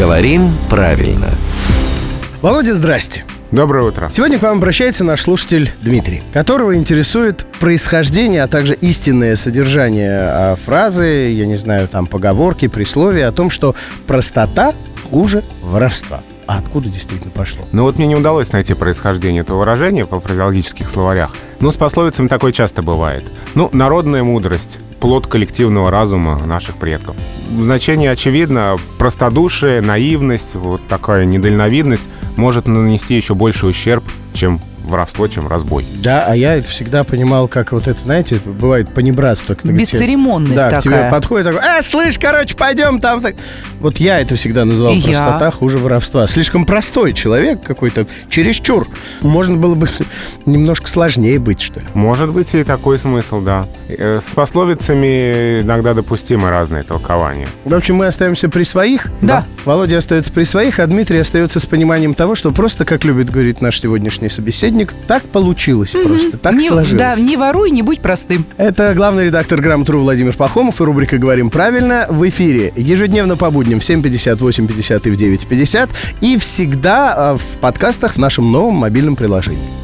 Говорим правильно. Володя, здрасте. Доброе утро. Сегодня к вам обращается наш слушатель Дмитрий, которого интересует происхождение, а также истинное содержание а, фразы, я не знаю, там поговорки, присловия о том, что простота хуже воровства. А откуда действительно пошло? Ну вот мне не удалось найти происхождение этого выражения по фразеологических словарях. Но с пословицами такое часто бывает. Ну, народная мудрость, плод коллективного разума наших предков. Значение очевидно. Простодушие, наивность, вот такая недальновидность может нанести еще больше ущерб, чем воровство, чем разбой. Да, а я это всегда понимал, как вот это, знаете, бывает понебратство. тебе- Бесцеремонность Да, к тебе такая. подходит такой, э, слышь, короче, пойдем там. так». Вот я это всегда называл И я. простота хуже воровства. Слишком простой человек какой-то, чересчур. Можно было бы немножко сложнее быть, что ли. Может быть и такой смысл, да. Э, С пословицами иногда допустимы разные толкования. В общем, мы остаемся при своих. Да. Володя остается при своих, а Дмитрий остается с пониманием того, что просто, как любит говорить наш сегодняшний собеседник, так получилось просто, так не, сложилось. Да, не воруй, не будь простым. Это главный редактор «Грамотру» Владимир Пахомов и рубрика «Говорим правильно» в эфире ежедневно по будням в 7.50, 8.50 и в 9.50 и всегда а, в подкастах в нашем новом мобильном приложении.